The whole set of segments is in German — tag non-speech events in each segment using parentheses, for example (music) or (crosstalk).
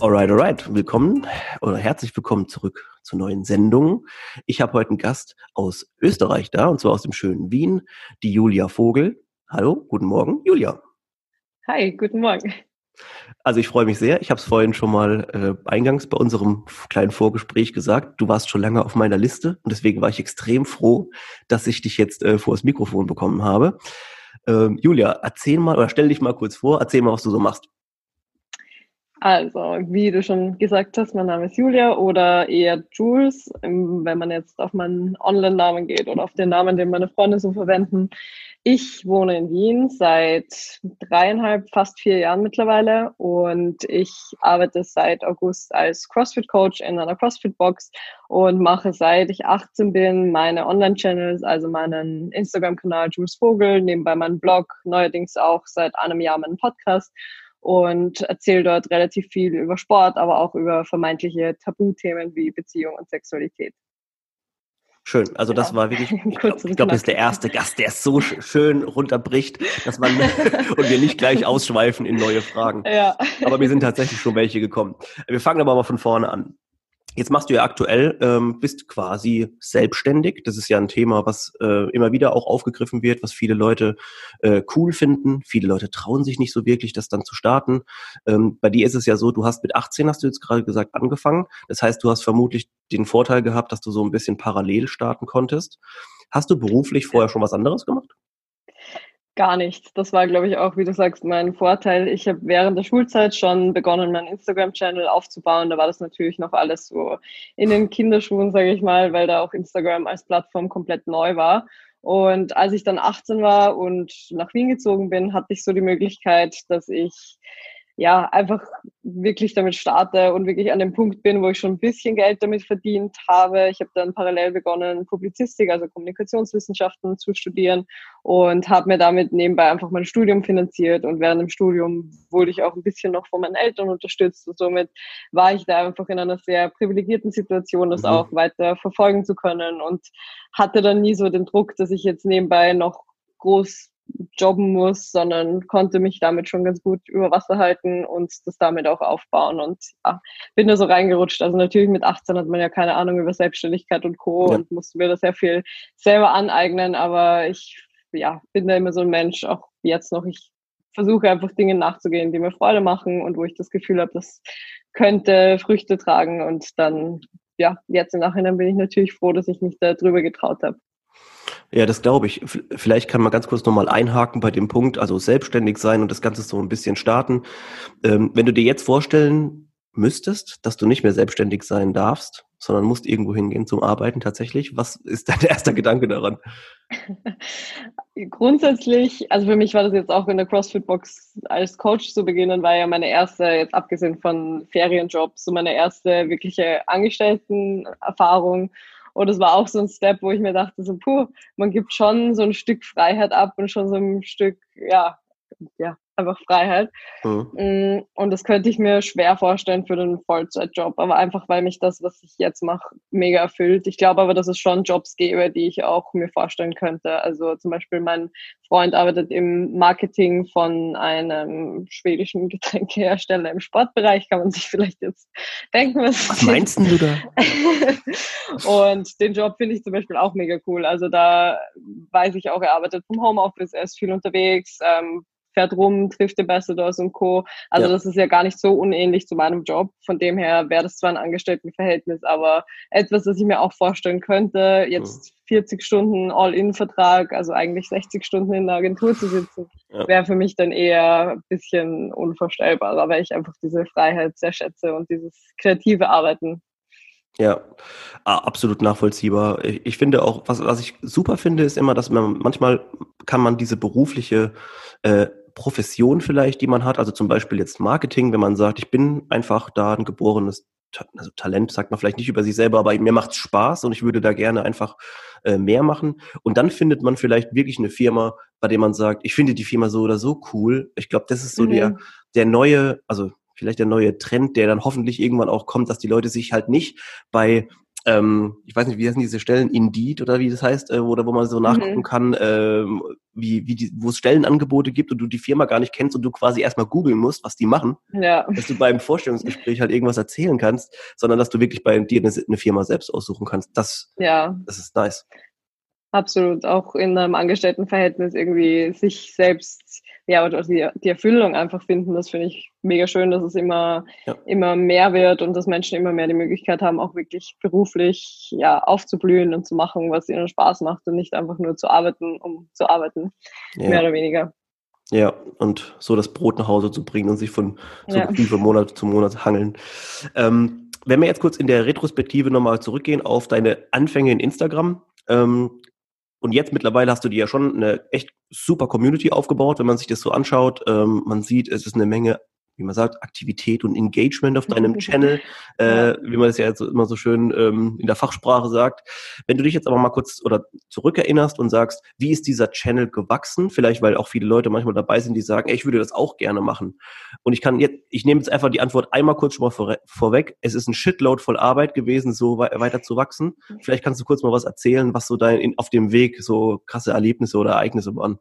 Alright, alright. Willkommen oder herzlich willkommen zurück zur neuen Sendung. Ich habe heute einen Gast aus Österreich da, und zwar aus dem schönen Wien, die Julia Vogel. Hallo, guten Morgen, Julia. Hi, guten Morgen. Also ich freue mich sehr. Ich habe es vorhin schon mal äh, eingangs bei unserem kleinen Vorgespräch gesagt. Du warst schon lange auf meiner Liste und deswegen war ich extrem froh, dass ich dich jetzt äh, vor das Mikrofon bekommen habe. Ähm, Julia, erzähl mal oder stell dich mal kurz vor, erzähl mal, was du so machst. Also, wie du schon gesagt hast, mein Name ist Julia oder eher Jules, ähm, wenn man jetzt auf meinen Online-Namen geht oder auf den Namen, den meine Freunde so verwenden. Ich wohne in Wien seit dreieinhalb, fast vier Jahren mittlerweile und ich arbeite seit August als CrossFit-Coach in einer CrossFit-Box und mache seit ich 18 bin meine Online-Channels, also meinen Instagram-Kanal Jules Vogel, nebenbei meinen Blog, neuerdings auch seit einem Jahr meinen Podcast und erzähle dort relativ viel über Sport, aber auch über vermeintliche Tabuthemen wie Beziehung und Sexualität. Schön. Also das war wirklich, (laughs) ich glaube, glaub, das ist der erste Gast, der es so schön runterbricht, dass man (laughs) und wir nicht gleich ausschweifen in neue Fragen. Ja. Aber mir sind tatsächlich schon welche gekommen. Wir fangen aber mal von vorne an. Jetzt machst du ja aktuell, ähm, bist quasi selbstständig. Das ist ja ein Thema, was äh, immer wieder auch aufgegriffen wird, was viele Leute äh, cool finden. Viele Leute trauen sich nicht so wirklich, das dann zu starten. Ähm, bei dir ist es ja so, du hast mit 18, hast du jetzt gerade gesagt, angefangen. Das heißt, du hast vermutlich den Vorteil gehabt, dass du so ein bisschen parallel starten konntest. Hast du beruflich vorher schon was anderes gemacht? Gar nichts. Das war, glaube ich, auch, wie du sagst, mein Vorteil. Ich habe während der Schulzeit schon begonnen, meinen Instagram-Channel aufzubauen. Da war das natürlich noch alles so in den Kinderschuhen, sage ich mal, weil da auch Instagram als Plattform komplett neu war. Und als ich dann 18 war und nach Wien gezogen bin, hatte ich so die Möglichkeit, dass ich ja, einfach wirklich damit starte und wirklich an dem Punkt bin, wo ich schon ein bisschen Geld damit verdient habe. Ich habe dann parallel begonnen, Publizistik, also Kommunikationswissenschaften zu studieren und habe mir damit nebenbei einfach mein Studium finanziert. Und während dem Studium wurde ich auch ein bisschen noch von meinen Eltern unterstützt. Und somit war ich da einfach in einer sehr privilegierten Situation, das mhm. auch weiter verfolgen zu können und hatte dann nie so den Druck, dass ich jetzt nebenbei noch groß jobben muss, sondern konnte mich damit schon ganz gut über Wasser halten und das damit auch aufbauen und ja, bin da so reingerutscht. Also natürlich mit 18 hat man ja keine Ahnung über Selbstständigkeit und Co. Ja. und musste mir das sehr viel selber aneignen, aber ich ja, bin da immer so ein Mensch, auch jetzt noch. Ich versuche einfach Dinge nachzugehen, die mir Freude machen und wo ich das Gefühl habe, das könnte Früchte tragen und dann ja, jetzt im Nachhinein bin ich natürlich froh, dass ich mich da drüber getraut habe. Ja, das glaube ich. Vielleicht kann man ganz kurz nochmal einhaken bei dem Punkt, also selbstständig sein und das Ganze so ein bisschen starten. Ähm, wenn du dir jetzt vorstellen müsstest, dass du nicht mehr selbstständig sein darfst, sondern musst irgendwo hingehen zum Arbeiten tatsächlich, was ist dein (laughs) erster Gedanke daran? (laughs) Grundsätzlich, also für mich war das jetzt auch in der CrossFit-Box als Coach zu beginnen, war ja meine erste, jetzt abgesehen von Ferienjobs, so meine erste wirkliche Angestelltenerfahrung. Und es war auch so ein Step, wo ich mir dachte, so, puh, man gibt schon so ein Stück Freiheit ab und schon so ein Stück, ja, ja, einfach Freiheit. Mhm. Und das könnte ich mir schwer vorstellen für den Vollzeitjob, aber einfach, weil mich das, was ich jetzt mache, mega erfüllt. Ich glaube aber, dass es schon Jobs gäbe, die ich auch mir vorstellen könnte. Also zum Beispiel mein Freund arbeitet im Marketing von einem schwedischen (laughs) Getränkehersteller im Sportbereich, kann man sich vielleicht jetzt denken, was, was meinst du da? (laughs) und den Job finde ich zum Beispiel auch mega cool. Also da weiß ich auch, er arbeitet vom Homeoffice, er ist viel unterwegs, ähm, fährt rum, trifft Ambassadors und Co. Also ja. das ist ja gar nicht so unähnlich zu meinem Job. Von dem her wäre das zwar ein Angestelltenverhältnis, aber etwas, das ich mir auch vorstellen könnte, jetzt mhm. 40 Stunden All-In-Vertrag, also eigentlich 60 Stunden in der Agentur zu sitzen, ja. wäre für mich dann eher ein bisschen unvorstellbar, weil ich einfach diese Freiheit sehr schätze und dieses kreative Arbeiten ja, absolut nachvollziehbar. Ich finde auch, was, was ich super finde, ist immer, dass man manchmal kann man diese berufliche äh, Profession vielleicht, die man hat, also zum Beispiel jetzt Marketing, wenn man sagt, ich bin einfach da ein geborenes also Talent sagt man vielleicht nicht über sich selber, aber mir macht es Spaß und ich würde da gerne einfach äh, mehr machen. Und dann findet man vielleicht wirklich eine Firma, bei der man sagt, ich finde die Firma so oder so cool. Ich glaube, das ist so mhm. der, der neue, also vielleicht der neue Trend, der dann hoffentlich irgendwann auch kommt, dass die Leute sich halt nicht bei ähm, ich weiß nicht, wie heißen diese Stellen, Indeed oder wie das heißt, äh, oder wo man so nachgucken mhm. kann, ähm, wie, wie die, wo es Stellenangebote gibt und du die Firma gar nicht kennst und du quasi erstmal googeln musst, was die machen, ja. dass du beim Vorstellungsgespräch halt irgendwas erzählen kannst, sondern dass du wirklich bei dir eine, eine Firma selbst aussuchen kannst. Das, ja. das ist nice. Absolut, auch in einem Angestelltenverhältnis irgendwie sich selbst, ja, oder die, die Erfüllung einfach finden, das finde ich mega schön, dass es immer, ja. immer mehr wird und dass Menschen immer mehr die Möglichkeit haben, auch wirklich beruflich, ja, aufzublühen und zu machen, was ihnen Spaß macht und nicht einfach nur zu arbeiten, um zu arbeiten, ja. mehr oder weniger. Ja, und so das Brot nach Hause zu bringen und sich von, so ja. von Monat zu Monat hangeln. Ähm, wenn wir jetzt kurz in der Retrospektive nochmal zurückgehen auf deine Anfänge in Instagram, ähm, und jetzt mittlerweile hast du dir ja schon eine echt super Community aufgebaut, wenn man sich das so anschaut. Ähm, man sieht, es ist eine Menge wie man sagt, Aktivität und Engagement auf deinem Channel, äh, wie man es ja jetzt immer so schön ähm, in der Fachsprache sagt. Wenn du dich jetzt aber mal kurz oder zurückerinnerst und sagst, wie ist dieser Channel gewachsen? Vielleicht, weil auch viele Leute manchmal dabei sind, die sagen, ey, ich würde das auch gerne machen. Und ich kann jetzt, ich nehme jetzt einfach die Antwort einmal kurz schon mal vor, vorweg. Es ist ein Shitload voll Arbeit gewesen, so weiter zu wachsen. Vielleicht kannst du kurz mal was erzählen, was so dein in, auf dem Weg so krasse Erlebnisse oder Ereignisse waren.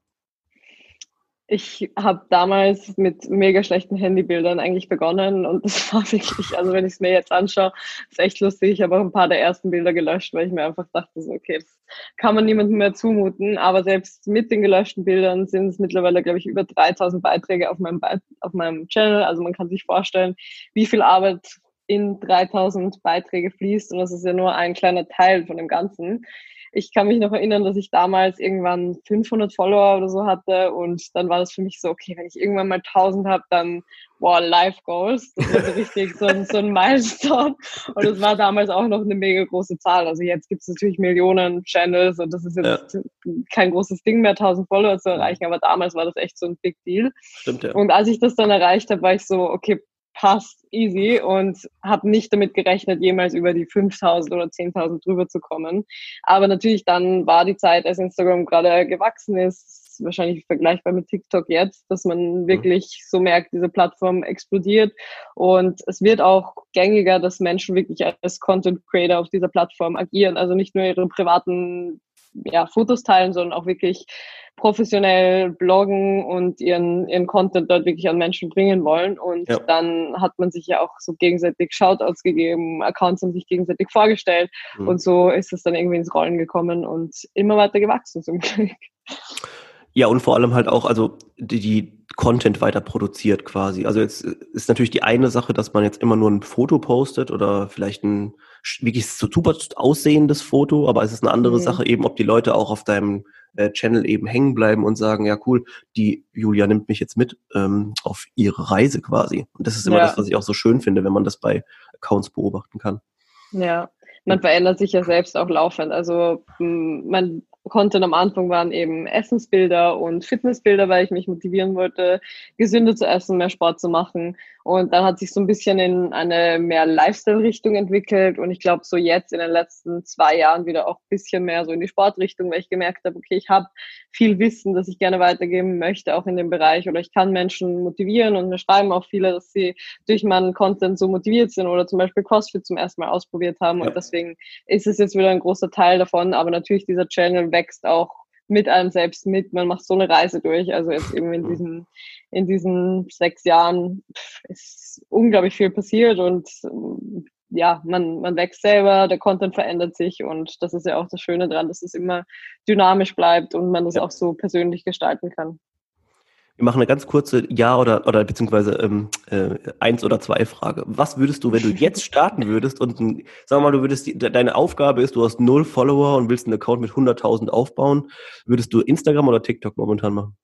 Ich habe damals mit mega schlechten Handybildern eigentlich begonnen und das (laughs) war wirklich, also wenn ich es mir jetzt anschaue, ist echt lustig. Ich habe auch ein paar der ersten Bilder gelöscht, weil ich mir einfach dachte, so, okay, das kann man niemandem mehr zumuten. Aber selbst mit den gelöschten Bildern sind es mittlerweile, glaube ich, über 3000 Beiträge auf meinem, auf meinem Channel. Also man kann sich vorstellen, wie viel Arbeit in 3000 Beiträge fließt und das ist ja nur ein kleiner Teil von dem Ganzen ich kann mich noch erinnern, dass ich damals irgendwann 500 Follower oder so hatte und dann war das für mich so, okay, wenn ich irgendwann mal 1000 habe, dann, wow, Life Goals. Das war so richtig so ein, so ein Milestone und das war damals auch noch eine mega große Zahl. Also jetzt gibt es natürlich Millionen Channels und das ist jetzt ja. kein großes Ding mehr, 1000 Follower zu erreichen, aber damals war das echt so ein Big Deal. Stimmt, ja. Und als ich das dann erreicht habe, war ich so, okay, passt easy und habe nicht damit gerechnet, jemals über die 5000 oder 10.000 drüber zu kommen. Aber natürlich dann war die Zeit, als Instagram gerade gewachsen ist, wahrscheinlich vergleichbar mit TikTok jetzt, dass man mhm. wirklich so merkt, diese Plattform explodiert und es wird auch gängiger, dass Menschen wirklich als Content Creator auf dieser Plattform agieren, also nicht nur ihre privaten ja, Fotos teilen, sondern auch wirklich professionell bloggen und ihren, ihren Content dort wirklich an Menschen bringen wollen. Und ja. dann hat man sich ja auch so gegenseitig Shoutouts gegeben, Accounts haben sich gegenseitig vorgestellt mhm. und so ist es dann irgendwie ins Rollen gekommen und immer weiter gewachsen zum Glück. Ja, und vor allem halt auch, also die, die Content weiter produziert quasi. Also jetzt ist natürlich die eine Sache, dass man jetzt immer nur ein Foto postet oder vielleicht ein wirklich so super aussehendes Foto, aber es ist eine andere mhm. Sache eben, ob die Leute auch auf deinem äh, Channel eben hängen bleiben und sagen, ja cool, die Julia nimmt mich jetzt mit ähm, auf ihre Reise quasi. Und das ist immer ja. das, was ich auch so schön finde, wenn man das bei Accounts beobachten kann. Ja, man verändert sich ja selbst auch laufend. Also man Content am Anfang waren eben Essensbilder und Fitnessbilder, weil ich mich motivieren wollte, gesünder zu essen, mehr Sport zu machen. Und dann hat sich so ein bisschen in eine mehr Lifestyle-Richtung entwickelt. Und ich glaube, so jetzt in den letzten zwei Jahren wieder auch ein bisschen mehr so in die Sportrichtung, weil ich gemerkt habe, okay, ich habe viel Wissen, das ich gerne weitergeben möchte, auch in dem Bereich. Oder ich kann Menschen motivieren und mir schreiben auch viele, dass sie durch meinen Content so motiviert sind oder zum Beispiel CrossFit zum ersten Mal ausprobiert haben. Und deswegen ist es jetzt wieder ein großer Teil davon. Aber natürlich dieser Channel wächst auch mit einem selbst mit. Man macht so eine Reise durch. Also jetzt eben in diesen, in diesen sechs Jahren ist unglaublich viel passiert und ja, man, man wächst selber, der Content verändert sich und das ist ja auch das Schöne daran, dass es immer dynamisch bleibt und man das ja. auch so persönlich gestalten kann. Wir machen eine ganz kurze Ja- oder, oder beziehungsweise ähm, äh, Eins- oder Zwei-Frage. Was würdest du, wenn du jetzt starten würdest und, sagen wir mal, du würdest, deine Aufgabe ist, du hast null Follower und willst einen Account mit 100.000 aufbauen, würdest du Instagram oder TikTok momentan machen?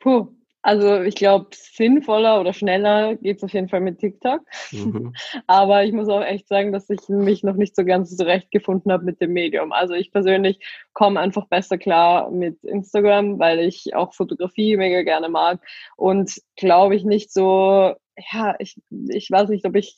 Puh, also ich glaube, sinnvoller oder schneller geht es auf jeden Fall mit TikTok. Mhm. (laughs) Aber ich muss auch echt sagen, dass ich mich noch nicht so ganz zurechtgefunden habe mit dem Medium. Also ich persönlich komme einfach besser klar mit Instagram, weil ich auch Fotografie mega gerne mag und glaube ich nicht so ja, ich, ich weiß nicht, ob ich,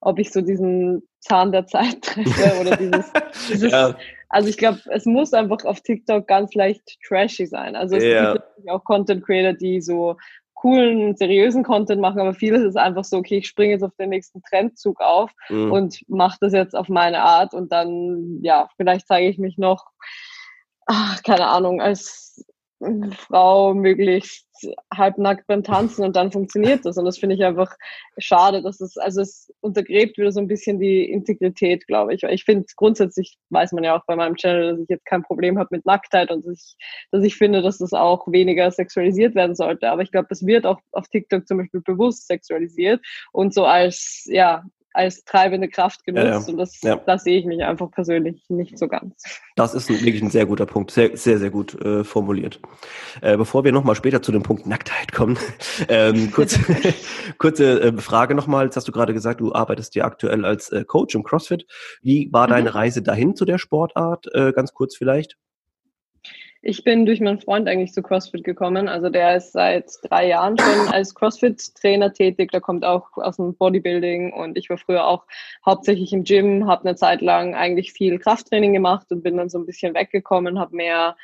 ob ich so diesen Zahn der Zeit treffe oder dieses, (laughs) dieses ja. Also ich glaube, es muss einfach auf TikTok ganz leicht trashy sein. Also es ja. gibt auch Content Creator, die so coolen, seriösen Content machen, aber vieles ist einfach so, okay, ich springe jetzt auf den nächsten Trendzug auf mhm. und mache das jetzt auf meine Art und dann, ja, vielleicht zeige ich mich noch, ach, keine Ahnung, als Frau möglichst halbnackt beim Tanzen und dann funktioniert das. Und das finde ich einfach schade, dass es, also es untergräbt wieder so ein bisschen die Integrität, glaube ich. Ich finde, grundsätzlich weiß man ja auch bei meinem Channel, dass ich jetzt kein Problem habe mit Nacktheit und dass ich, dass ich finde, dass das auch weniger sexualisiert werden sollte. Aber ich glaube, das wird auch auf TikTok zum Beispiel bewusst sexualisiert und so als, ja, als treibende Kraft genutzt. Ja, ja. Und das, ja. das sehe ich mich einfach persönlich nicht so ganz. Das ist ein, wirklich ein sehr guter Punkt. Sehr, sehr, sehr gut äh, formuliert. Äh, bevor wir nochmal später zu dem Punkt Nacktheit kommen, (laughs) ähm, kurz, (laughs) kurze äh, Frage nochmal. Jetzt hast du gerade gesagt, du arbeitest ja aktuell als äh, Coach im CrossFit. Wie war mhm. deine Reise dahin zu der Sportart? Äh, ganz kurz vielleicht. Ich bin durch meinen Freund eigentlich zu CrossFit gekommen. Also der ist seit drei Jahren schon als CrossFit-Trainer tätig. Der kommt auch aus dem Bodybuilding und ich war früher auch hauptsächlich im Gym, habe eine Zeit lang eigentlich viel Krafttraining gemacht und bin dann so ein bisschen weggekommen, habe mehr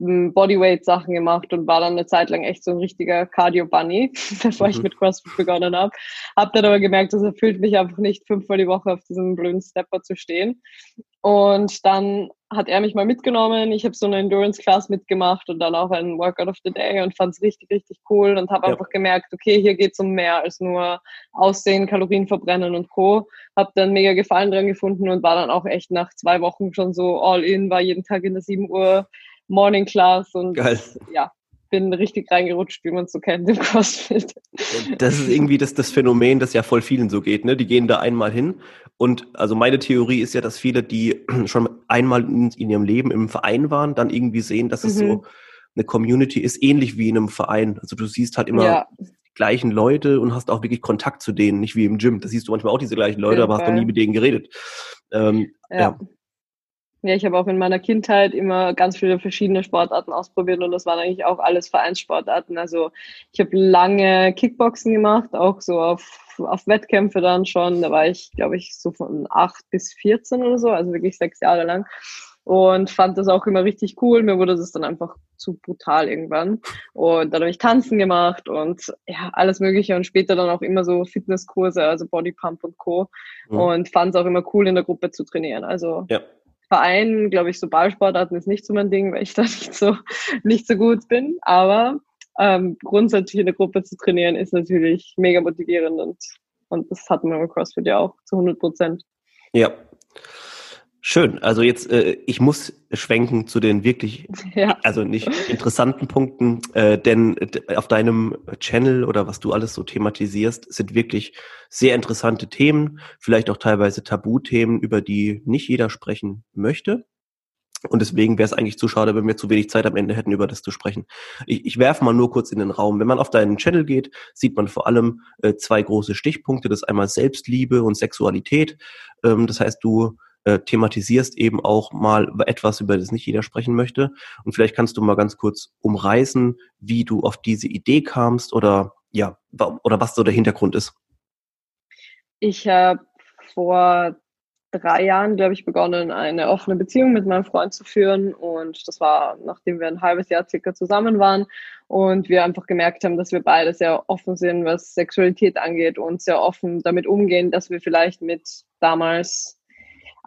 hm, Bodyweight-Sachen gemacht und war dann eine Zeit lang echt so ein richtiger Cardio-Bunny, (laughs) bevor mhm. ich mit CrossFit begonnen habe. Hab dann aber gemerkt, das erfüllt mich einfach nicht, fünfmal die Woche auf diesem blöden Stepper zu stehen. Und dann hat er mich mal mitgenommen. Ich habe so eine Endurance-Class mitgemacht und dann auch ein Workout of the Day und fand es richtig, richtig cool und habe ja. einfach gemerkt, okay, hier geht es um mehr als nur Aussehen, Kalorien verbrennen und Co. Habe dann mega Gefallen dran gefunden und war dann auch echt nach zwei Wochen schon so all in, war jeden Tag in der 7 Uhr Morning Class und Geil. ja, bin richtig reingerutscht, wie man es so kennt im CrossFit. Das ist irgendwie das, das Phänomen, das ja voll vielen so geht. Ne? Die gehen da einmal hin und also meine Theorie ist ja, dass viele, die (clears throat) schon einmal in, in ihrem Leben im Verein waren, dann irgendwie sehen, dass es mhm. so eine Community ist, ähnlich wie in einem Verein. Also du siehst halt immer ja. die gleichen Leute und hast auch wirklich Kontakt zu denen, nicht wie im Gym. Da siehst du manchmal auch diese gleichen Leute, aber hast noch nie mit denen geredet. Ähm, ja. ja. Ja, ich habe auch in meiner Kindheit immer ganz viele verschiedene Sportarten ausprobiert und das waren eigentlich auch alles Vereinssportarten. Also ich habe lange Kickboxen gemacht, auch so auf, auf Wettkämpfe dann schon. Da war ich, glaube ich, so von acht bis 14 oder so, also wirklich sechs Jahre lang. Und fand das auch immer richtig cool. Mir wurde das dann einfach zu brutal irgendwann. Und dann habe ich Tanzen gemacht und ja, alles Mögliche und später dann auch immer so Fitnesskurse, also Bodypump und Co. Mhm. Und fand es auch immer cool, in der Gruppe zu trainieren. Also ja Verein, glaube ich, so Ballsportarten ist nicht so mein Ding, weil ich da (laughs) nicht so, nicht so gut bin. Aber ähm, grundsätzlich in der Gruppe zu trainieren ist natürlich mega motivierend und, und das hat man im CrossFit ja auch zu 100 Prozent. Ja, Schön. Also jetzt, äh, ich muss schwenken zu den wirklich, ja. also nicht interessanten Punkten, äh, denn auf deinem Channel oder was du alles so thematisierst, sind wirklich sehr interessante Themen, vielleicht auch teilweise Tabuthemen, über die nicht jeder sprechen möchte. Und deswegen wäre es eigentlich zu schade, wenn wir zu wenig Zeit am Ende hätten, über das zu sprechen. Ich, ich werfe mal nur kurz in den Raum. Wenn man auf deinen Channel geht, sieht man vor allem äh, zwei große Stichpunkte. Das ist einmal Selbstliebe und Sexualität. Ähm, das heißt, du äh, thematisierst eben auch mal etwas, über das nicht jeder sprechen möchte. Und vielleicht kannst du mal ganz kurz umreißen, wie du auf diese Idee kamst oder ja, oder was so der Hintergrund ist. Ich habe vor drei Jahren, glaube ich, begonnen, eine offene Beziehung mit meinem Freund zu führen. Und das war, nachdem wir ein halbes Jahr circa zusammen waren und wir einfach gemerkt haben, dass wir beide sehr offen sind, was Sexualität angeht und sehr offen damit umgehen, dass wir vielleicht mit damals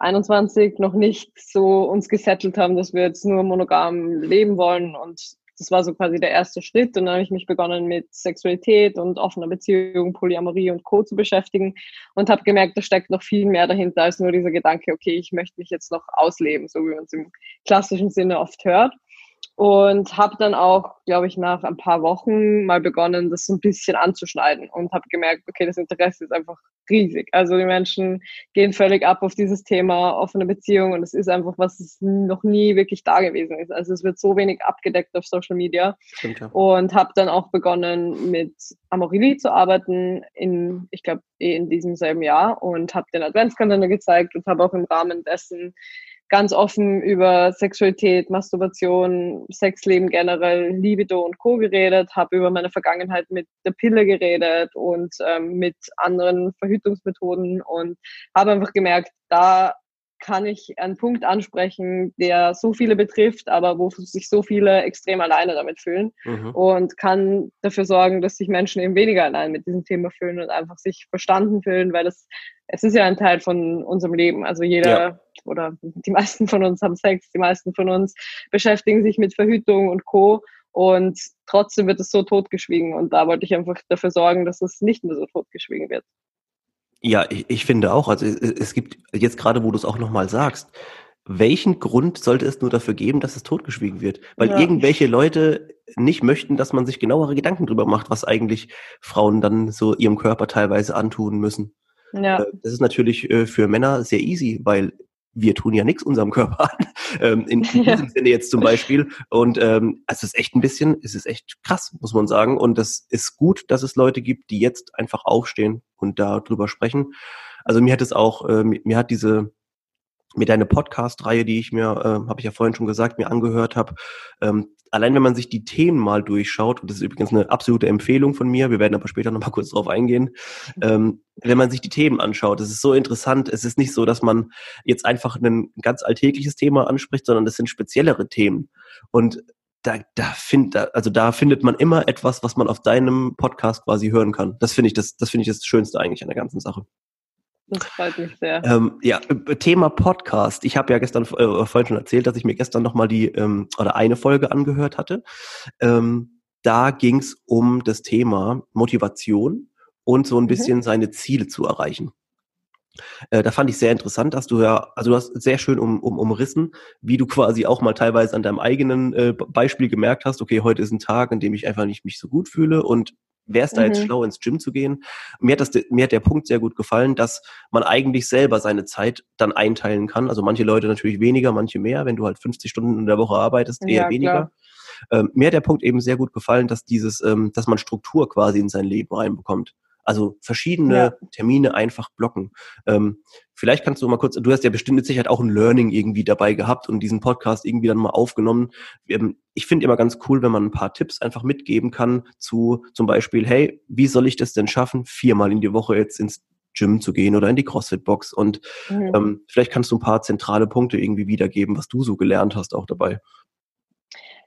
21 noch nicht so uns gesettelt haben, dass wir jetzt nur monogam leben wollen. Und das war so quasi der erste Schritt. Und dann habe ich mich begonnen mit Sexualität und offener Beziehung, Polyamorie und Co. zu beschäftigen und habe gemerkt, da steckt noch viel mehr dahinter als nur dieser Gedanke, okay, ich möchte mich jetzt noch ausleben, so wie man es im klassischen Sinne oft hört und habe dann auch, glaube ich, nach ein paar Wochen mal begonnen, das so ein bisschen anzuschneiden und habe gemerkt, okay, das Interesse ist einfach riesig. Also die Menschen gehen völlig ab auf dieses Thema offene Beziehung und es ist einfach, was noch nie wirklich da gewesen ist. Also es wird so wenig abgedeckt auf Social Media Stimmt, ja. und habe dann auch begonnen mit Amorili zu arbeiten in, ich glaube, eh in diesem selben Jahr und habe den Adventskalender gezeigt und habe auch im Rahmen dessen ganz offen über Sexualität, Masturbation, Sexleben generell, Libido und Co. geredet, habe über meine Vergangenheit mit der Pille geredet und ähm, mit anderen Verhütungsmethoden und habe einfach gemerkt, da kann ich einen Punkt ansprechen, der so viele betrifft, aber wo sich so viele extrem alleine damit fühlen mhm. und kann dafür sorgen, dass sich Menschen eben weniger allein mit diesem Thema fühlen und einfach sich verstanden fühlen, weil es, es ist ja ein Teil von unserem Leben. Also jeder ja. oder die meisten von uns haben Sex, die meisten von uns beschäftigen sich mit Verhütung und Co. Und trotzdem wird es so totgeschwiegen. Und da wollte ich einfach dafür sorgen, dass es nicht mehr so totgeschwiegen wird. Ja, ich, ich finde auch, also es gibt jetzt gerade, wo du es auch nochmal sagst, welchen Grund sollte es nur dafür geben, dass es totgeschwiegen wird? Weil ja. irgendwelche Leute nicht möchten, dass man sich genauere Gedanken drüber macht, was eigentlich Frauen dann so ihrem Körper teilweise antun müssen. Ja. Äh, das ist natürlich äh, für Männer sehr easy, weil wir tun ja nichts unserem Körper an. (laughs) Ähm, in (laughs) diesem ja. Sinne jetzt zum Beispiel. Und ähm, es ist echt ein bisschen, es ist echt krass, muss man sagen. Und das ist gut, dass es Leute gibt, die jetzt einfach aufstehen und darüber sprechen. Also mir hat es auch, äh, mir hat diese mit deiner Podcast-Reihe, die ich mir, äh, habe ich ja vorhin schon gesagt, mir angehört habe, ähm, allein wenn man sich die Themen mal durchschaut, und das ist übrigens eine absolute Empfehlung von mir, wir werden aber später nochmal kurz drauf eingehen, ähm, wenn man sich die Themen anschaut, das ist so interessant, es ist nicht so, dass man jetzt einfach ein ganz alltägliches Thema anspricht, sondern das sind speziellere Themen. Und da, da find, also da findet man immer etwas, was man auf deinem Podcast quasi hören kann. Das finde ich das, das finde ich das Schönste eigentlich an der ganzen Sache. Das freut mich sehr. Ähm, ja, Thema Podcast. Ich habe ja gestern äh, vorhin schon erzählt, dass ich mir gestern nochmal die ähm, oder eine Folge angehört hatte. Ähm, da ging es um das Thema Motivation und so ein mhm. bisschen mhm. seine Ziele zu erreichen. Äh, da fand ich sehr interessant, dass du ja, also du hast sehr schön um, um, umrissen, wie du quasi auch mal teilweise an deinem eigenen äh, Beispiel gemerkt hast, okay, heute ist ein Tag, an dem ich einfach nicht mich so gut fühle und Wäre es da mhm. jetzt schlau, ins Gym zu gehen? Mir hat, das, mir hat der Punkt sehr gut gefallen, dass man eigentlich selber seine Zeit dann einteilen kann. Also manche Leute natürlich weniger, manche mehr. Wenn du halt 50 Stunden in der Woche arbeitest, eher ja, weniger. Ähm, mir hat der Punkt eben sehr gut gefallen, dass dieses, ähm, dass man Struktur quasi in sein Leben reinbekommt. Also verschiedene ja. Termine einfach blocken. Ähm, vielleicht kannst du mal kurz, du hast ja bestimmt mit Sicherheit auch ein Learning irgendwie dabei gehabt und diesen Podcast irgendwie dann mal aufgenommen. Ähm, ich finde immer ganz cool, wenn man ein paar Tipps einfach mitgeben kann zu zum Beispiel, hey, wie soll ich das denn schaffen, viermal in die Woche jetzt ins Gym zu gehen oder in die CrossFit-Box und mhm. ähm, vielleicht kannst du ein paar zentrale Punkte irgendwie wiedergeben, was du so gelernt hast auch dabei.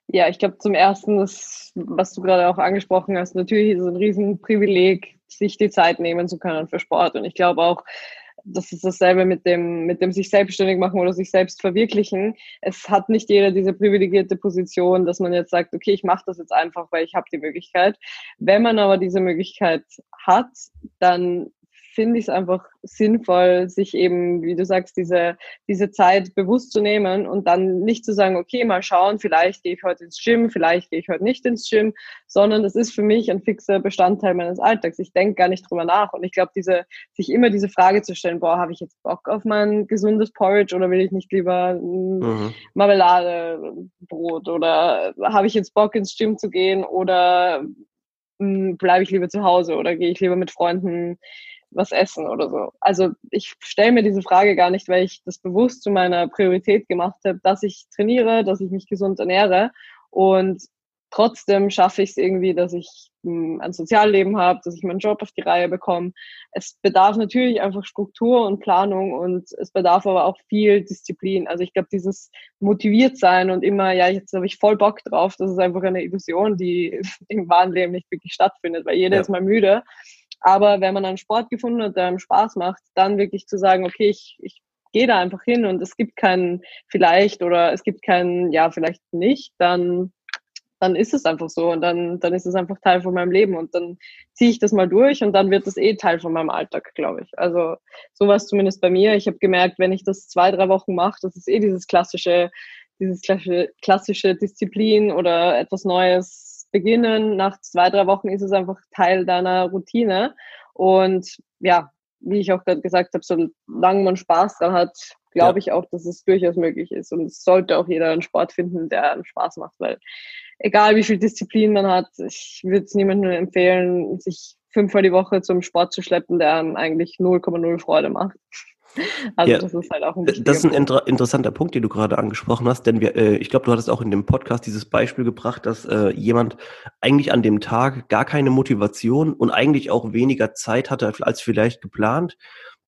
Ja, ich glaube zum ersten, das, was du gerade auch angesprochen hast, natürlich ist es ein Riesenprivileg, sich die Zeit nehmen zu können für Sport. Und ich glaube auch, das ist dasselbe mit dem, mit dem sich selbstständig machen oder sich selbst verwirklichen. Es hat nicht jeder diese privilegierte Position, dass man jetzt sagt, okay, ich mache das jetzt einfach, weil ich habe die Möglichkeit. Wenn man aber diese Möglichkeit hat, dann finde ich es einfach sinnvoll, sich eben, wie du sagst, diese, diese Zeit bewusst zu nehmen und dann nicht zu sagen, okay, mal schauen, vielleicht gehe ich heute ins Gym, vielleicht gehe ich heute nicht ins Gym, sondern das ist für mich ein fixer Bestandteil meines Alltags. Ich denke gar nicht drüber nach. Und ich glaube, diese, sich immer diese Frage zu stellen, boah, habe ich jetzt Bock auf mein gesundes Porridge oder will ich nicht lieber mhm. Marmeladebrot oder habe ich jetzt Bock ins Gym zu gehen oder hm, bleibe ich lieber zu Hause oder gehe ich lieber mit Freunden was essen oder so. Also ich stelle mir diese Frage gar nicht, weil ich das bewusst zu meiner Priorität gemacht habe, dass ich trainiere, dass ich mich gesund ernähre und trotzdem schaffe ich es irgendwie, dass ich hm, ein Sozialleben habe, dass ich meinen Job auf die Reihe bekomme. Es bedarf natürlich einfach Struktur und Planung und es bedarf aber auch viel Disziplin. Also ich glaube, dieses motiviert sein und immer, ja, jetzt habe ich voll Bock drauf, das ist einfach eine Illusion, die (laughs) im wahren Leben nicht wirklich stattfindet, weil jeder ja. ist mal müde. Aber wenn man einen Sport gefunden hat, der einem Spaß macht, dann wirklich zu sagen, okay, ich, ich gehe da einfach hin und es gibt keinen vielleicht oder es gibt keinen, ja, vielleicht nicht, dann, dann ist es einfach so und dann, dann ist es einfach Teil von meinem Leben und dann ziehe ich das mal durch und dann wird es eh Teil von meinem Alltag, glaube ich. Also sowas zumindest bei mir. Ich habe gemerkt, wenn ich das zwei, drei Wochen mache, das ist eh dieses klassische, dieses klassische, klassische Disziplin oder etwas Neues beginnen. Nach zwei, drei Wochen ist es einfach Teil deiner Routine. Und ja, wie ich auch gerade gesagt habe, solange man Spaß dran hat, glaube ja. ich auch, dass es durchaus möglich ist. Und es sollte auch jeder einen Sport finden, der einem Spaß macht, weil egal wie viel Disziplin man hat, ich würde es niemandem empfehlen, sich fünfmal die Woche zum Sport zu schleppen, der einem eigentlich 0,0 Freude macht. (laughs) Also ja, das ist halt auch ein Das ist ein inter interessanter Punkt, den du gerade angesprochen hast, denn wir, äh, ich glaube, du hattest auch in dem Podcast dieses Beispiel gebracht, dass äh, jemand eigentlich an dem Tag gar keine Motivation und eigentlich auch weniger Zeit hatte als vielleicht geplant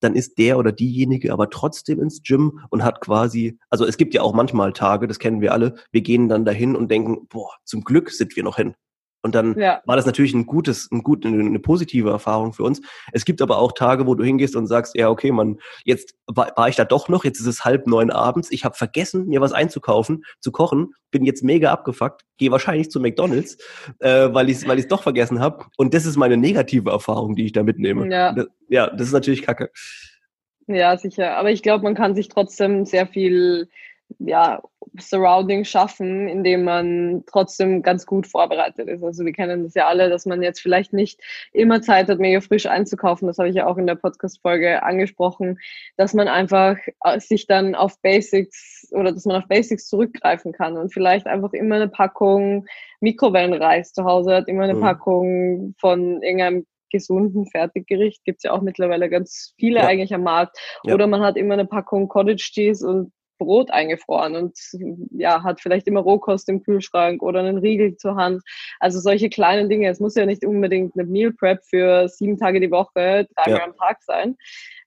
dann ist der oder diejenige aber trotzdem ins Gym und hat quasi, also es gibt ja auch manchmal Tage, das kennen wir alle, wir gehen dann dahin und denken, boah, zum Glück sind wir noch hin. Und dann ja. war das natürlich ein gutes, ein gut, eine, positive Erfahrung für uns. Es gibt aber auch Tage, wo du hingehst und sagst, ja, okay, man, jetzt war, war ich da doch noch, jetzt ist es halb neun abends, ich habe vergessen, mir was einzukaufen, zu kochen, bin jetzt mega abgefuckt, gehe wahrscheinlich zu McDonalds, äh, weil ich es weil ich's doch vergessen habe. Und das ist meine negative Erfahrung, die ich da mitnehme. Ja, das, ja, das ist natürlich kacke. Ja, sicher. Aber ich glaube, man kann sich trotzdem sehr viel ja, Surrounding schaffen, indem man trotzdem ganz gut vorbereitet ist. Also wir kennen das ja alle, dass man jetzt vielleicht nicht immer Zeit hat, mega frisch einzukaufen. Das habe ich ja auch in der Podcast-Folge angesprochen, dass man einfach äh, sich dann auf Basics oder dass man auf Basics zurückgreifen kann und vielleicht einfach immer eine Packung Mikrowellenreis zu Hause hat, immer eine mhm. Packung von irgendeinem gesunden Fertiggericht gibt es ja auch mittlerweile ganz viele ja. eigentlich am Markt. Ja. Oder man hat immer eine Packung Cottage Cheese und Brot eingefroren und ja, hat vielleicht immer Rohkost im Kühlschrank oder einen Riegel zur Hand. Also solche kleinen Dinge. Es muss ja nicht unbedingt eine Meal Prep für sieben Tage die Woche, drei ja. am Tag sein.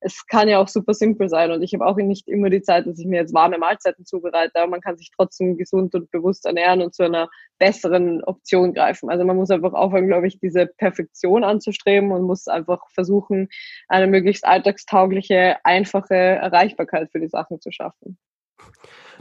Es kann ja auch super simpel sein und ich habe auch nicht immer die Zeit, dass ich mir jetzt warme Mahlzeiten zubereite, aber man kann sich trotzdem gesund und bewusst ernähren und zu einer besseren Option greifen. Also man muss einfach aufhören, glaube ich, diese Perfektion anzustreben und muss einfach versuchen, eine möglichst alltagstaugliche, einfache Erreichbarkeit für die Sachen zu schaffen.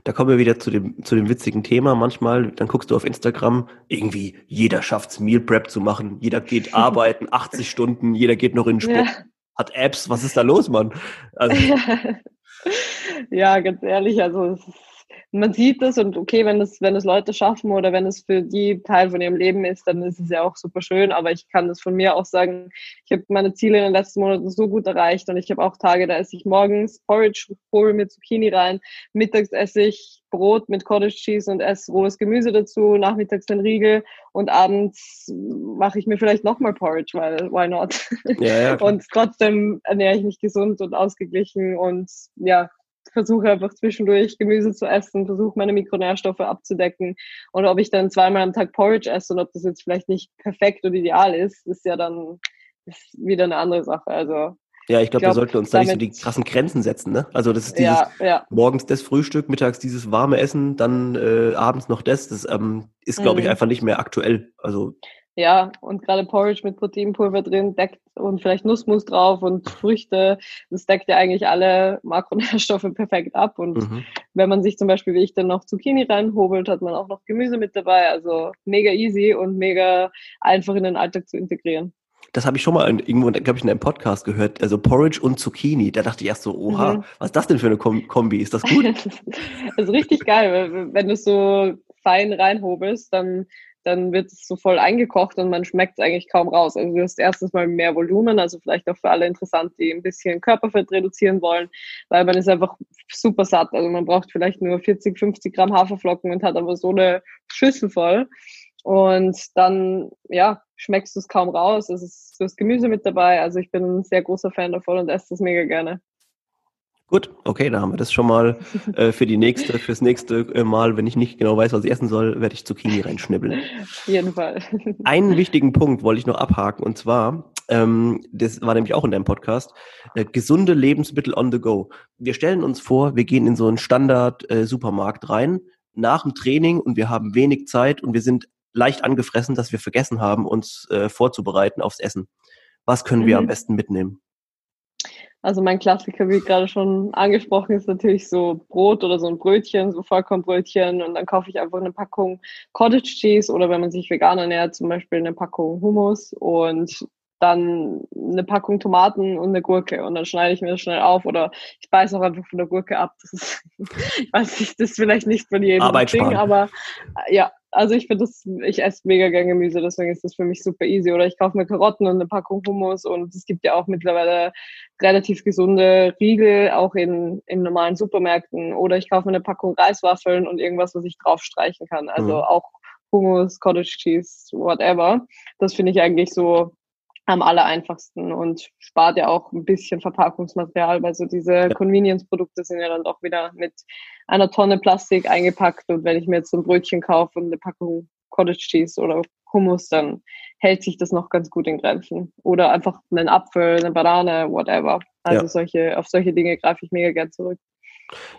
Da kommen wir wieder zu dem, zu dem witzigen Thema. Manchmal, dann guckst du auf Instagram, irgendwie jeder schafft's Meal Prep zu machen. Jeder geht (laughs) arbeiten, 80 Stunden, jeder geht noch in den Sport, ja. hat Apps. Was ist da los, Mann? Also, (laughs) ja, ganz ehrlich, also es ist man sieht das und okay, wenn das, wenn das Leute schaffen oder wenn es für die Teil von ihrem Leben ist, dann ist es ja auch super schön. Aber ich kann das von mir auch sagen, ich habe meine Ziele in den letzten Monaten so gut erreicht und ich habe auch Tage, da esse ich morgens Porridge, hole mir Zucchini rein, mittags esse ich Brot mit Cottage Cheese und esse rohes Gemüse dazu, nachmittags den Riegel und abends mache ich mir vielleicht nochmal Porridge, weil why not? Ja, ja, (laughs) und trotzdem ernähre ich mich gesund und ausgeglichen und ja, versuche einfach zwischendurch Gemüse zu essen, versuche meine Mikronährstoffe abzudecken. Und ob ich dann zweimal am Tag Porridge esse und ob das jetzt vielleicht nicht perfekt und ideal ist, ist ja dann ist wieder eine andere Sache. Also ja, ich glaube, glaub, wir sollten uns da nicht so die krassen Grenzen setzen. Ne? Also das ist dieses ja, ja. morgens das Frühstück, mittags dieses warme Essen, dann äh, abends noch das. Das ähm, ist, glaube ich, mhm. einfach nicht mehr aktuell. Also ja, und gerade Porridge mit Proteinpulver drin deckt und vielleicht Nussmus drauf und Früchte, das deckt ja eigentlich alle Makronährstoffe (laughs) perfekt ab. Und mhm. wenn man sich zum Beispiel wie ich dann noch Zucchini reinhobelt, hat man auch noch Gemüse mit dabei. Also mega easy und mega einfach in den Alltag zu integrieren. Das habe ich schon mal in, irgendwo, glaube ich, in einem Podcast gehört. Also Porridge und Zucchini. Da dachte ich erst so, oha, mhm. was ist das denn für eine Kombi? Ist das gut? (laughs) das ist richtig geil. Wenn du es so fein reinhobelst, dann dann wird es so voll eingekocht und man schmeckt es eigentlich kaum raus. Also du hast erstens mal mehr Volumen, also vielleicht auch für alle interessant, die ein bisschen Körperfett reduzieren wollen, weil man ist einfach super satt. Also man braucht vielleicht nur 40, 50 Gramm Haferflocken und hat aber so eine Schüssel voll. Und dann, ja, schmeckst du es kaum raus. Es ist, du hast Gemüse mit dabei. Also ich bin ein sehr großer Fan davon und esse das mega gerne. Gut, okay, da haben wir das schon mal äh, für die nächste, fürs nächste äh, Mal, wenn ich nicht genau weiß, was ich essen soll, werde ich Zucchini reinschnibbeln. Auf jeden Fall. (laughs) Einen wichtigen Punkt wollte ich noch abhaken und zwar, ähm, das war nämlich auch in deinem Podcast, äh, gesunde Lebensmittel on the go. Wir stellen uns vor, wir gehen in so einen Standard-Supermarkt äh, rein nach dem Training und wir haben wenig Zeit und wir sind leicht angefressen, dass wir vergessen haben, uns äh, vorzubereiten aufs Essen. Was können wir mhm. am besten mitnehmen? Also mein Klassiker, wie gerade schon angesprochen, ist natürlich so Brot oder so ein Brötchen, so Vollkornbrötchen. Und dann kaufe ich einfach eine Packung Cottage Cheese oder wenn man sich vegan ernährt, zum Beispiel eine Packung Hummus. Und dann eine Packung Tomaten und eine Gurke und dann schneide ich mir das schnell auf oder ich beiße auch einfach von der Gurke ab. Das ist, (laughs) ich weiß nicht, das ist vielleicht nicht von jedem Arbeit Ding, aber ja, also ich finde das, ich esse mega gern Gemüse, deswegen ist das für mich super easy. Oder ich kaufe mir Karotten und eine Packung Hummus und es gibt ja auch mittlerweile relativ gesunde Riegel, auch in, in normalen Supermärkten. Oder ich kaufe mir eine Packung Reiswaffeln und irgendwas, was ich draufstreichen kann. Also mhm. auch Hummus, Cottage Cheese, whatever. Das finde ich eigentlich so am aller einfachsten und spart ja auch ein bisschen Verpackungsmaterial, weil so diese. Convenience-Produkte sind ja dann doch wieder mit einer Tonne Plastik eingepackt und wenn ich mir jetzt so ein Brötchen kaufe und eine Packung Cottage Cheese oder Hummus, dann hält sich das noch ganz gut in Grenzen. Oder einfach einen Apfel, eine Banane, whatever. Also ja. solche, auf solche Dinge greife ich mega gern zurück.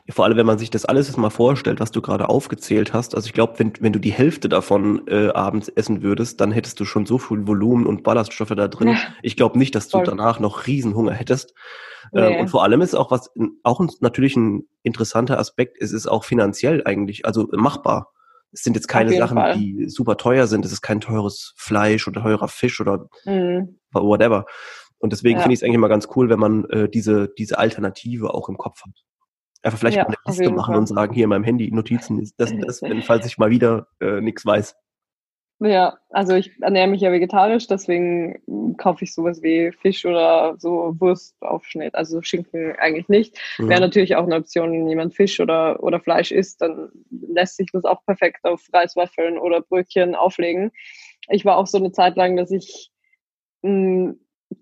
Vor allem, wenn man sich das alles jetzt mal vorstellt, was du gerade aufgezählt hast. Also ich glaube, wenn, wenn du die Hälfte davon äh, abends essen würdest, dann hättest du schon so viel Volumen und Ballaststoffe da drin. Ja. Ich glaube nicht, dass du Voll. danach noch Riesenhunger hättest. Ähm, nee. Ähm, und vor allem ist auch was, auch ein, natürlich ein interessanter Aspekt, es ist auch finanziell eigentlich, also machbar. Es sind jetzt keine Sachen, Fall. die super teuer sind. Es ist kein teures Fleisch oder teurer Fisch oder mhm. whatever. Und deswegen ja. finde ich es eigentlich immer ganz cool, wenn man äh, diese, diese Alternative auch im Kopf hat. Einfach vielleicht ja, mal eine Liste machen Fall. und sagen, hier in meinem Handy Notizen ist das und das, wenn, falls ich mal wieder äh, nichts weiß. Ja, also ich ernähre mich ja vegetarisch, deswegen kaufe ich sowas wie Fisch oder so Wurstaufschnitt, also Schinken eigentlich nicht. Mhm. Wäre natürlich auch eine Option, wenn jemand Fisch oder, oder Fleisch isst, dann lässt sich das auch perfekt auf Reiswaffeln oder Brötchen auflegen. Ich war auch so eine Zeit lang, dass ich mh,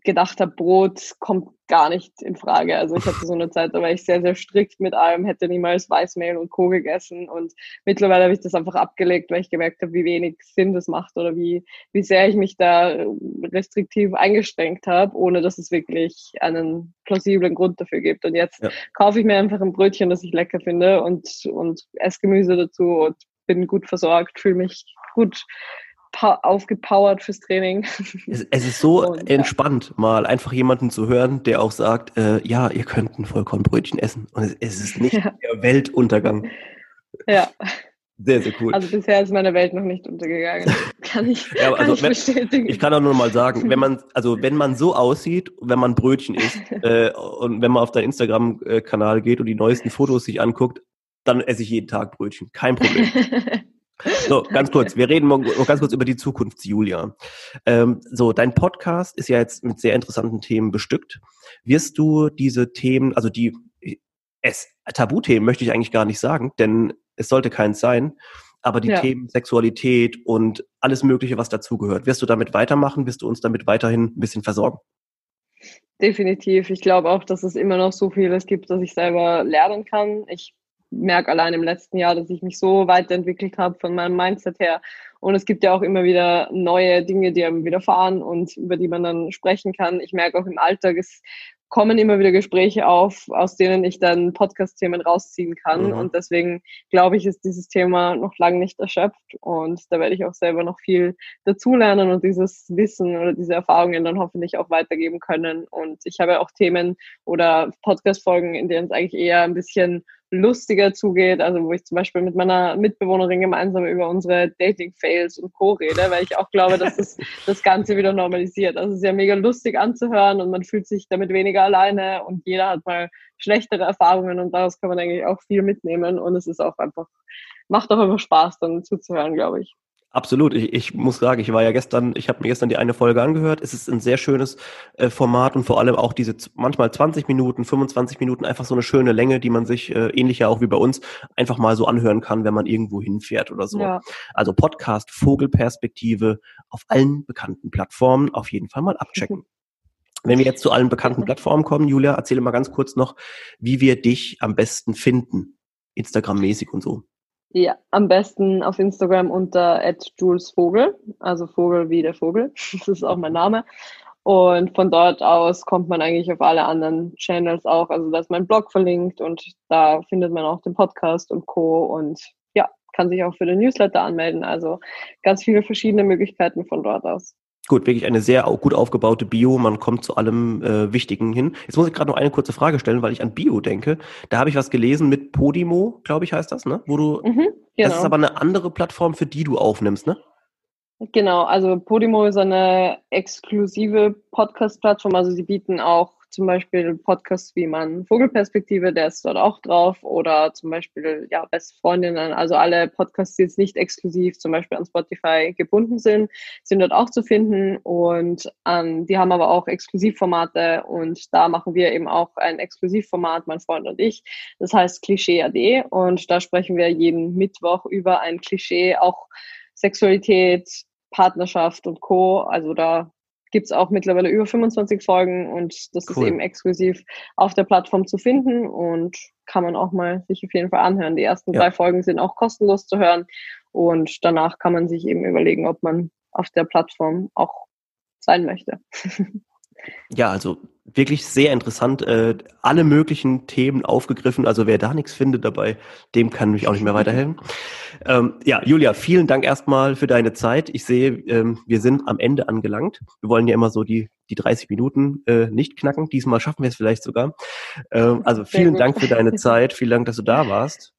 gedacht habe, Brot kommt gar nicht in Frage. Also ich hatte so eine Zeit, da war ich sehr, sehr strikt mit allem, hätte niemals Weißmehl und Co. gegessen und mittlerweile habe ich das einfach abgelegt, weil ich gemerkt habe, wie wenig Sinn das macht oder wie, wie sehr ich mich da restriktiv eingeschränkt habe, ohne dass es wirklich einen plausiblen Grund dafür gibt. Und jetzt ja. kaufe ich mir einfach ein Brötchen, das ich lecker finde und, und esse Gemüse dazu und bin gut versorgt, fühle mich gut aufgepowert fürs Training. Es, es ist so und, entspannt, ja. mal einfach jemanden zu hören, der auch sagt, äh, ja, ihr könnt ein Vollkornbrötchen essen. Und es, es ist nicht ja. der Weltuntergang. Ja. Sehr, sehr cool. Also bisher ist meine Welt noch nicht untergegangen. (laughs) Kann ich, ja, also kann ich wenn, Ich kann auch nur mal sagen, wenn man, also wenn man so aussieht, wenn man Brötchen isst (laughs) äh, und wenn man auf deinen Instagram-Kanal geht und die neuesten Fotos sich anguckt, dann esse ich jeden Tag Brötchen. Kein Problem. (laughs) So, ganz kurz. Wir reden noch ganz kurz über die Zukunft, Julia. Ähm, so, dein Podcast ist ja jetzt mit sehr interessanten Themen bestückt. Wirst du diese Themen, also die es, Tabuthemen möchte ich eigentlich gar nicht sagen, denn es sollte keins sein, aber die ja. Themen Sexualität und alles Mögliche, was dazugehört, wirst du damit weitermachen? Wirst du uns damit weiterhin ein bisschen versorgen? Definitiv. Ich glaube auch, dass es immer noch so vieles gibt, dass ich selber lernen kann. Ich merke allein im letzten Jahr, dass ich mich so weiterentwickelt habe von meinem Mindset her. Und es gibt ja auch immer wieder neue Dinge, die einem widerfahren und über die man dann sprechen kann. Ich merke auch im Alltag, es kommen immer wieder Gespräche auf, aus denen ich dann Podcast-Themen rausziehen kann. Mhm. Und deswegen glaube ich, ist dieses Thema noch lange nicht erschöpft. Und da werde ich auch selber noch viel dazulernen und dieses Wissen oder diese Erfahrungen dann hoffentlich auch weitergeben können. Und ich habe auch Themen oder Podcast-Folgen, in denen es eigentlich eher ein bisschen lustiger zugeht, also wo ich zum Beispiel mit meiner Mitbewohnerin gemeinsam über unsere Dating-Fails und Co. rede, weil ich auch glaube, dass das (laughs) das Ganze wieder normalisiert. Also es ist ja mega lustig anzuhören und man fühlt sich damit weniger alleine und jeder hat mal schlechtere Erfahrungen und daraus kann man eigentlich auch viel mitnehmen und es ist auch einfach, macht auch einfach Spaß dann zuzuhören, glaube ich. Absolut. Ich, ich muss sagen, ich war ja gestern, ich habe mir gestern die eine Folge angehört. Es ist ein sehr schönes äh, Format und vor allem auch diese manchmal 20 Minuten, 25 Minuten, einfach so eine schöne Länge, die man sich äh, ähnlich ja auch wie bei uns einfach mal so anhören kann, wenn man irgendwo hinfährt oder so. Ja. Also Podcast Vogelperspektive auf allen bekannten Plattformen auf jeden Fall mal abchecken. (laughs) Wenn wir jetzt zu allen bekannten Plattformen kommen, Julia, erzähle mal ganz kurz noch, wie wir dich am besten finden, Instagram-mäßig und so. Ja, am besten auf Instagram unter @julesvogel, also Vogel wie der Vogel. (laughs) Das ist auch mein Name. Und von dort aus kommt man eigentlich auf alle anderen Channels auch. Also da ist mein Blog verlinkt und da findet man auch den Podcast und Co. Und ja, kann sich auch für den Newsletter anmelden. Also ganz viele verschiedene Möglichkeiten von dort aus. Gut, wirklich eine sehr gut aufgebaute Bio. Man kommt zu allem äh, Wichtigen hin. Jetzt muss ich gerade noch eine kurze Frage stellen, weil ich an Bio denke. Da habe ich was gelesen mit Podimo, glaube ich, heißt das, ne? Wo du. Mhm, genau. Das ist genau. aber eine andere Plattform, für die du aufnimmst, ne? Genau, also Podimo ist eine exklusive Podcast-Plattform. Also sie bieten auch zum Beispiel Podcasts wie man Vogelperspektive, der ist dort auch drauf. Oder zum Beispiel ja Best Freundinnen, also alle Podcasts, die jetzt nicht exklusiv zum Beispiel an Spotify gebunden sind, sind dort auch zu finden. Und ähm, die haben aber auch Exklusivformate. Und da machen wir eben auch ein Exklusivformat, mein Freund und ich. Das heißt Klischee AD und da sprechen wir jeden Mittwoch über ein Klischee, auch Sexualität, Partnerschaft und Co. Also da gibt es auch mittlerweile über 25 Folgen und das cool. ist eben exklusiv auf der Plattform zu finden und kann man auch mal sich auf jeden Fall anhören. Die ersten ja. drei Folgen sind auch kostenlos zu hören und danach kann man sich eben überlegen, ob man auf der Plattform auch sein möchte. (laughs) Ja, also wirklich sehr interessant. Äh, alle möglichen Themen aufgegriffen. Also wer da nichts findet dabei, dem kann mich auch nicht mehr weiterhelfen. (laughs) Ähm, ja, Julia, vielen Dank erstmal für deine Zeit. Ich sehe, ähm, wir sind am Ende angelangt. Wir wollen ja immer so die, die 30 Minuten äh, nicht knacken. Diesmal schaffen wir es vielleicht sogar. Ähm, also vielen Dank für deine (laughs) Zeit. Vielen Dank, dass du da warst.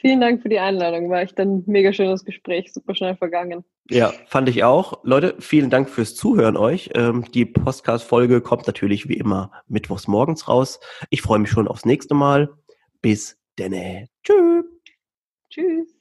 Vielen Dank für die Einladung. War echt ein mega schönes Gespräch, super schnell vergangen. Ja, fand ich auch. Leute, vielen Dank fürs Zuhören euch. Ähm, die Podcast-Folge kommt natürlich wie immer mittwochs morgens raus. Ich freue mich schon aufs nächste Mal. Bis denne. Tschüss. Tschüss.